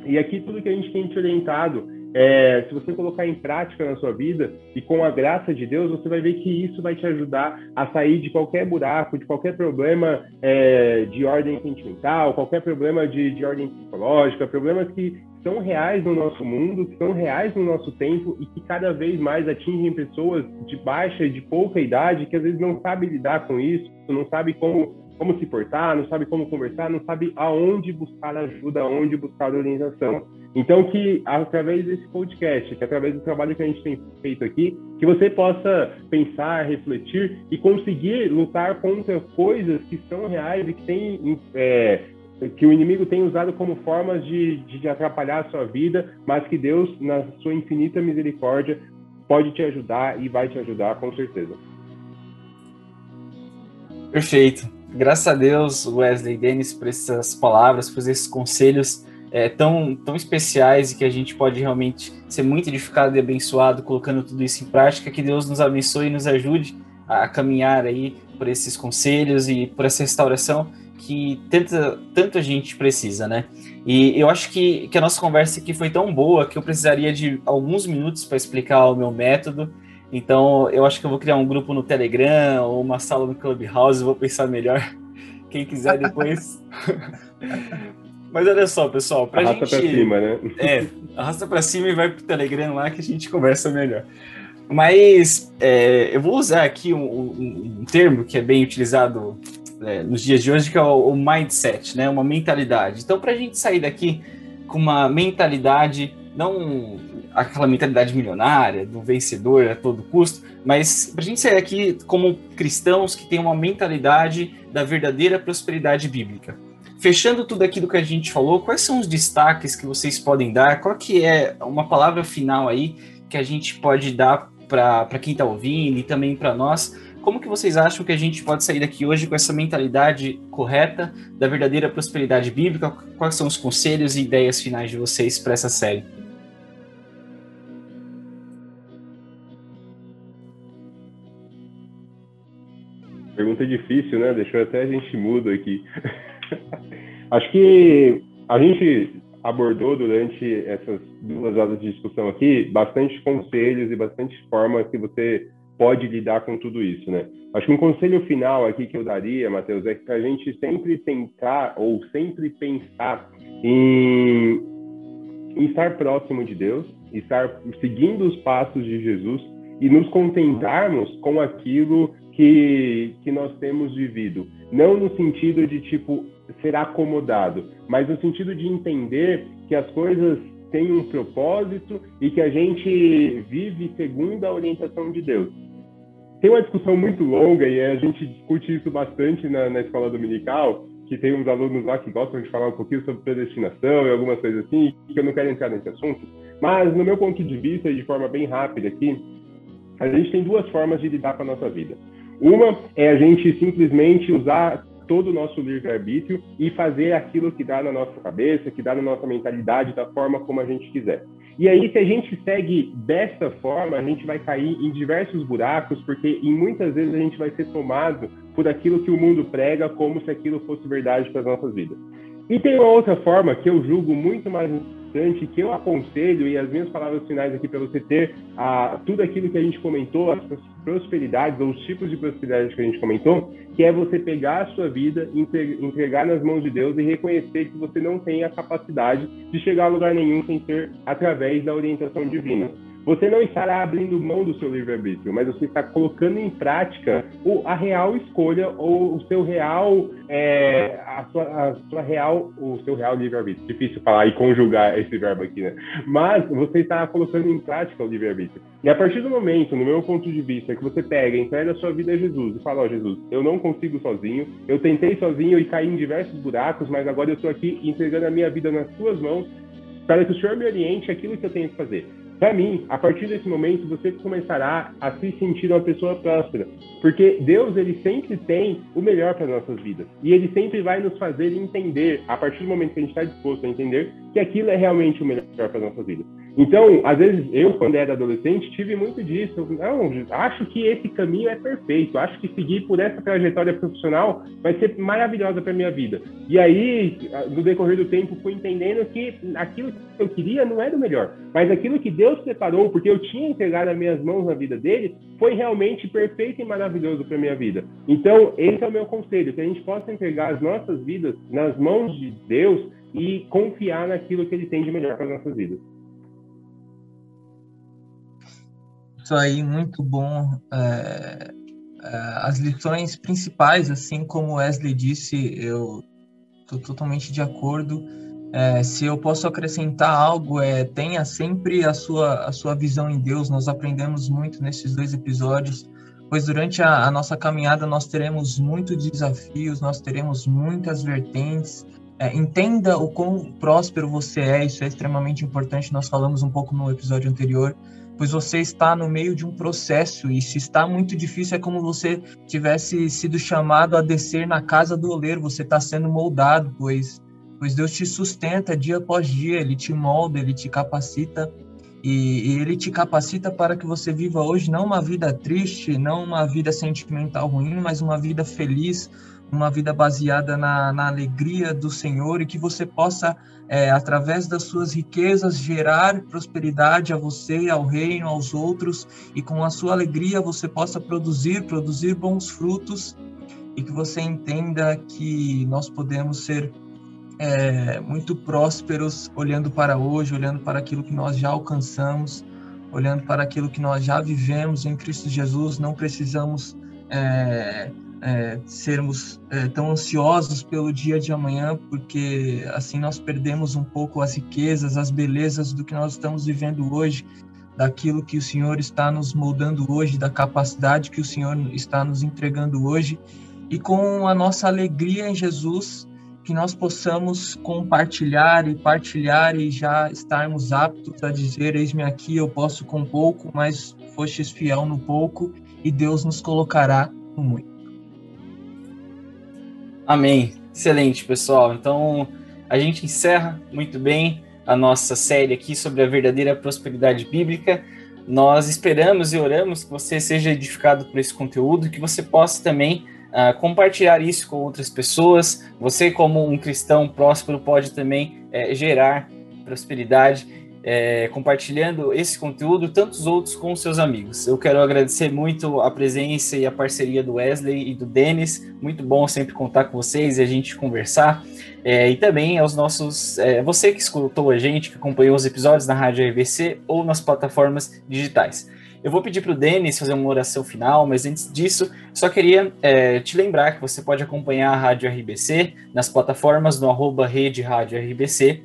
S4: E aqui tudo que a gente tem te orientado, é, se você colocar em prática na sua vida e com a graça de Deus, você vai ver que isso vai te ajudar a sair de qualquer buraco, de qualquer problema é, de ordem sentimental, qualquer problema de, de ordem psicológica, problemas que são reais no nosso mundo, que são reais no nosso tempo e que cada vez mais atingem pessoas de baixa e de pouca idade que às vezes não sabem lidar com isso, não sabem como como se portar, não sabe como conversar, não sabe aonde buscar ajuda, aonde buscar orientação. Então, que através desse podcast, que através do trabalho que a gente tem feito aqui, que você possa pensar, refletir e conseguir lutar contra coisas que são reais e que tem é, que o inimigo tem usado como formas de, de atrapalhar a sua vida, mas que Deus, na sua infinita misericórdia, pode te ajudar e vai te ajudar com certeza.
S2: Perfeito graças a Deus, Wesley Dennis, por essas palavras, por esses conselhos é, tão, tão especiais e que a gente pode realmente ser muito edificado e abençoado colocando tudo isso em prática. Que Deus nos abençoe e nos ajude a caminhar aí por esses conselhos e por essa restauração que tanta, tanta gente precisa, né? E eu acho que, que a nossa conversa aqui foi tão boa que eu precisaria de alguns minutos para explicar o meu método então, eu acho que eu vou criar um grupo no Telegram ou uma sala no Clubhouse, vou pensar melhor. Quem quiser depois. Mas olha só, pessoal, pra
S4: arrasta
S2: gente...
S4: pra cima, né?
S2: É, arrasta pra cima e vai pro Telegram lá que a gente conversa melhor. Mas é, eu vou usar aqui um, um, um, termo que é bem utilizado é, nos dias de hoje, que é o, o mindset, né? Uma mentalidade. Então, para a gente sair daqui com uma mentalidade não aquela mentalidade milionária, do vencedor a todo custo, mas para a gente sair aqui como cristãos que têm uma mentalidade da verdadeira prosperidade bíblica. Fechando tudo aquilo que a gente falou, quais são os destaques que vocês podem dar? Qual que é uma palavra final aí que a gente pode dar para quem está ouvindo e também para nós, como que vocês acham que a gente pode sair daqui hoje com essa mentalidade correta da verdadeira prosperidade bíblica? Quais são os conselhos e ideias finais de vocês para essa série?
S4: Pergunta difícil, né? Deixou até a gente mudo aqui. Acho que a gente abordou durante essas duas horas de discussão aqui bastante conselhos e bastante formas que você pode lidar com tudo isso, né? Acho que um conselho final aqui que eu daria, Matheus, é que a gente sempre tentar ou sempre pensar em, em estar próximo de Deus, estar seguindo os passos de Jesus e nos contentarmos com aquilo que, que nós temos vivido. Não no sentido de, tipo, ser acomodado, mas no sentido de entender que as coisas têm um propósito e que a gente vive segundo a orientação de Deus. Tem uma discussão muito longa e a gente discute isso bastante na, na escola dominical, que tem uns alunos lá que gostam de falar um pouquinho sobre predestinação e algumas coisas assim, que eu não quero entrar nesse assunto. Mas, no meu ponto de vista, e de forma bem rápida aqui, a gente tem duas formas de lidar com a nossa vida. Uma é a gente simplesmente usar todo o nosso livre-arbítrio e fazer aquilo que dá na nossa cabeça, que dá na nossa mentalidade, da forma como a gente quiser. E aí, se a gente segue dessa forma, a gente vai cair em diversos buracos, porque em muitas vezes a gente vai ser tomado por aquilo que o mundo prega, como se aquilo fosse verdade para as nossas vidas. E tem uma outra forma que eu julgo muito mais importante que eu aconselho, e as minhas palavras finais aqui para você ter a, tudo aquilo que a gente comentou, as prosperidades ou os tipos de prosperidade que a gente comentou, que é você pegar a sua vida, entregar nas mãos de Deus e reconhecer que você não tem a capacidade de chegar a lugar nenhum sem ser através da orientação divina. Você não estará abrindo mão do seu livre-arbítrio, mas você está colocando em prática a real escolha ou o seu real, é, a, sua, a sua real, o seu real livre-arbítrio. Difícil falar e conjugar esse verbo aqui, né? Mas você está colocando em prática o livre-arbítrio. E a partir do momento, no meu ponto de vista, que você pega, entrega a sua vida a Jesus e fala, ó oh, Jesus, eu não consigo sozinho, eu tentei sozinho e caí em diversos buracos, mas agora eu estou aqui entregando a minha vida nas suas mãos para que o Senhor me oriente aquilo que eu tenho que fazer. Para mim, a partir desse momento, você começará a se sentir uma pessoa próspera, porque Deus ele sempre tem o melhor para nossas vidas e ele sempre vai nos fazer entender, a partir do momento que a gente está disposto a entender, que aquilo é realmente o melhor para nossas vidas. Então, às vezes, eu, quando era adolescente, tive muito disso. Não, acho que esse caminho é perfeito. Acho que seguir por essa trajetória profissional vai ser maravilhosa para minha vida. E aí, no decorrer do tempo, fui entendendo que aquilo que eu queria não era o melhor. Mas aquilo que Deus preparou, porque eu tinha entregado as minhas mãos na vida dele, foi realmente perfeito e maravilhoso para minha vida. Então, esse é o meu conselho, que a gente possa entregar as nossas vidas nas mãos de Deus e confiar naquilo que ele tem de melhor para as nossas vidas.
S3: Isso aí, muito bom. É, é, as lições principais, assim como Wesley disse, eu estou totalmente de acordo. É, se eu posso acrescentar algo, é tenha sempre a sua, a sua visão em Deus. Nós aprendemos muito nesses dois episódios, pois durante a, a nossa caminhada nós teremos muitos desafios, nós teremos muitas vertentes. É, entenda o quão próspero você é, isso é extremamente importante. Nós falamos um pouco no episódio anterior pois você está no meio de um processo e se está muito difícil é como você tivesse sido chamado a descer na casa do oleiro, você está sendo moldado, pois pois Deus te sustenta dia após dia, ele te molda, ele te capacita e, e ele te capacita para que você viva hoje não uma vida triste, não uma vida sentimental ruim, mas uma vida feliz, uma vida baseada na, na alegria do Senhor e que você possa, é, através das suas riquezas, gerar prosperidade a você, ao reino, aos outros e com a sua alegria você possa produzir, produzir bons frutos e que você entenda que nós podemos ser é, muito prósperos olhando para hoje, olhando para aquilo que nós já alcançamos, olhando para aquilo que nós já vivemos em Cristo Jesus. Não precisamos é, é, sermos é, tão ansiosos pelo dia de amanhã, porque assim nós perdemos um pouco as riquezas, as belezas do que nós estamos vivendo hoje, daquilo que o Senhor está nos moldando hoje, da capacidade que o Senhor está nos entregando hoje, e com a nossa alegria em Jesus, que nós possamos compartilhar e partilhar e já estarmos aptos a dizer: Eis-me aqui, eu posso com pouco, mas fostes fiel no pouco e Deus nos colocará muito.
S2: Amém. Excelente, pessoal. Então, a gente encerra muito bem a nossa série aqui sobre a verdadeira prosperidade bíblica. Nós esperamos e oramos que você seja edificado por esse conteúdo, que você possa também uh, compartilhar isso com outras pessoas. Você, como um cristão próspero, pode também é, gerar prosperidade é, compartilhando esse conteúdo, tantos outros com seus amigos. Eu quero agradecer muito a presença e a parceria do Wesley e do Denis. Muito bom sempre contar com vocês e a gente conversar. É, e também aos nossos. É, você que escutou a gente, que acompanhou os episódios na Rádio RBC ou nas plataformas digitais. Eu vou pedir para o Denis fazer uma oração final, mas antes disso, só queria é, te lembrar que você pode acompanhar a Rádio RBC nas plataformas no arroba Rede Rádio RBC.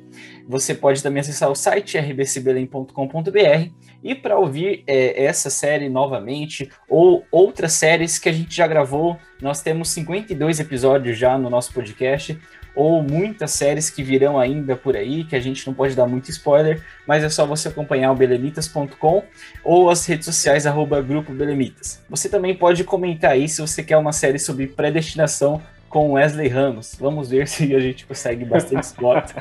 S2: Você pode também acessar o site rbcbelém.com.br e para ouvir é, essa série novamente ou outras séries que a gente já gravou, nós temos 52 episódios já no nosso podcast ou muitas séries que virão ainda por aí, que a gente não pode dar muito spoiler, mas é só você acompanhar o belemitas.com ou as redes sociais arroba Grupo Belemitas. Você também pode comentar aí se você quer uma série sobre predestinação com Wesley Ramos. Vamos ver se a gente consegue bastante votos.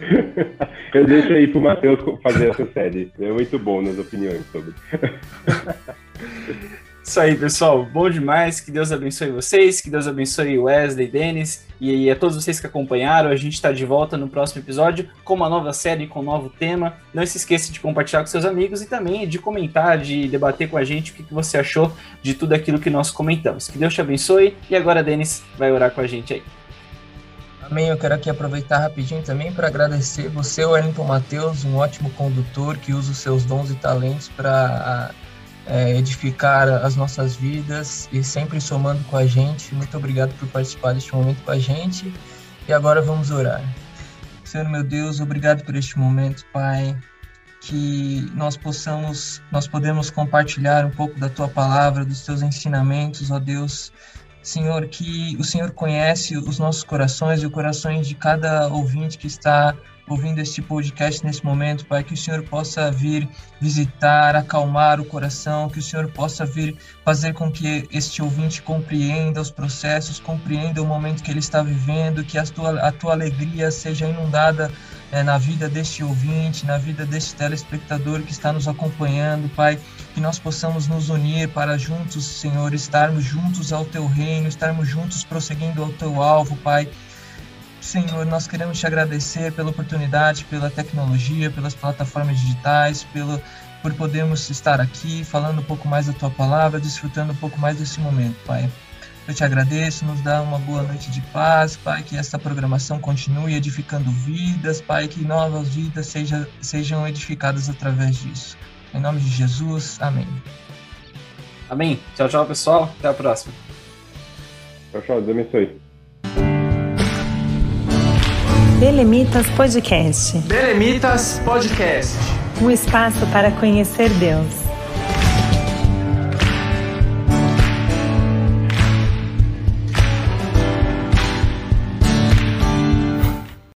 S4: Eu deixo aí pro Matheus fazer essa série. É muito bom nas opiniões sobre.
S2: Isso aí, pessoal. Bom demais. Que Deus abençoe vocês, que Deus abençoe Wesley, Denis e, a todos vocês que acompanharam. A gente está de volta no próximo episódio com uma nova série, com um novo tema. Não se esqueça de compartilhar com seus amigos e também de comentar, de debater com a gente o que, você achou de tudo aquilo que nós comentamos. Que Deus te abençoe. E agora, Denis vai orar com a gente aí.
S3: Amém. Eu quero aqui aproveitar rapidinho também para agradecer você, Wellington Matheus, um ótimo condutor que usa os seus dons e talentos para é, edificar as nossas vidas e sempre somando com a gente. Muito obrigado por participar deste momento com a gente. E agora vamos orar. Senhor meu Deus, obrigado por este momento, Pai. Que nós possamos, nós podemos compartilhar um pouco da tua palavra, dos teus ensinamentos, ó Deus. Senhor, que o Senhor conhece os nossos corações e os corações de cada ouvinte que está ouvindo este podcast nesse momento, Pai, que o Senhor possa vir visitar, acalmar o coração, que o Senhor possa vir fazer com que este ouvinte compreenda os processos, compreenda o momento que ele está vivendo, que a tua, a tua alegria seja inundada é, na vida deste ouvinte, na vida deste telespectador que está nos acompanhando, Pai, que nós possamos nos unir para juntos, Senhor, estarmos juntos ao teu reino, estarmos juntos prosseguindo ao teu alvo, Pai Senhor, nós queremos te agradecer pela oportunidade, pela tecnologia, pelas plataformas digitais, pelo, por podermos estar aqui falando um pouco mais da tua palavra, desfrutando um pouco mais desse momento, Pai. Eu te agradeço, nos dá uma boa noite de paz, Pai, que essa programação continue edificando vidas, Pai, que novas vidas seja, sejam edificadas através disso. Em nome de Jesus, amém.
S2: Amém. Tchau, tchau, pessoal. Até a próxima.
S4: Tchau, tchau. Deus abençoe.
S1: Belemitas Podcast.
S5: Belemitas Podcast.
S1: Um espaço para conhecer Deus.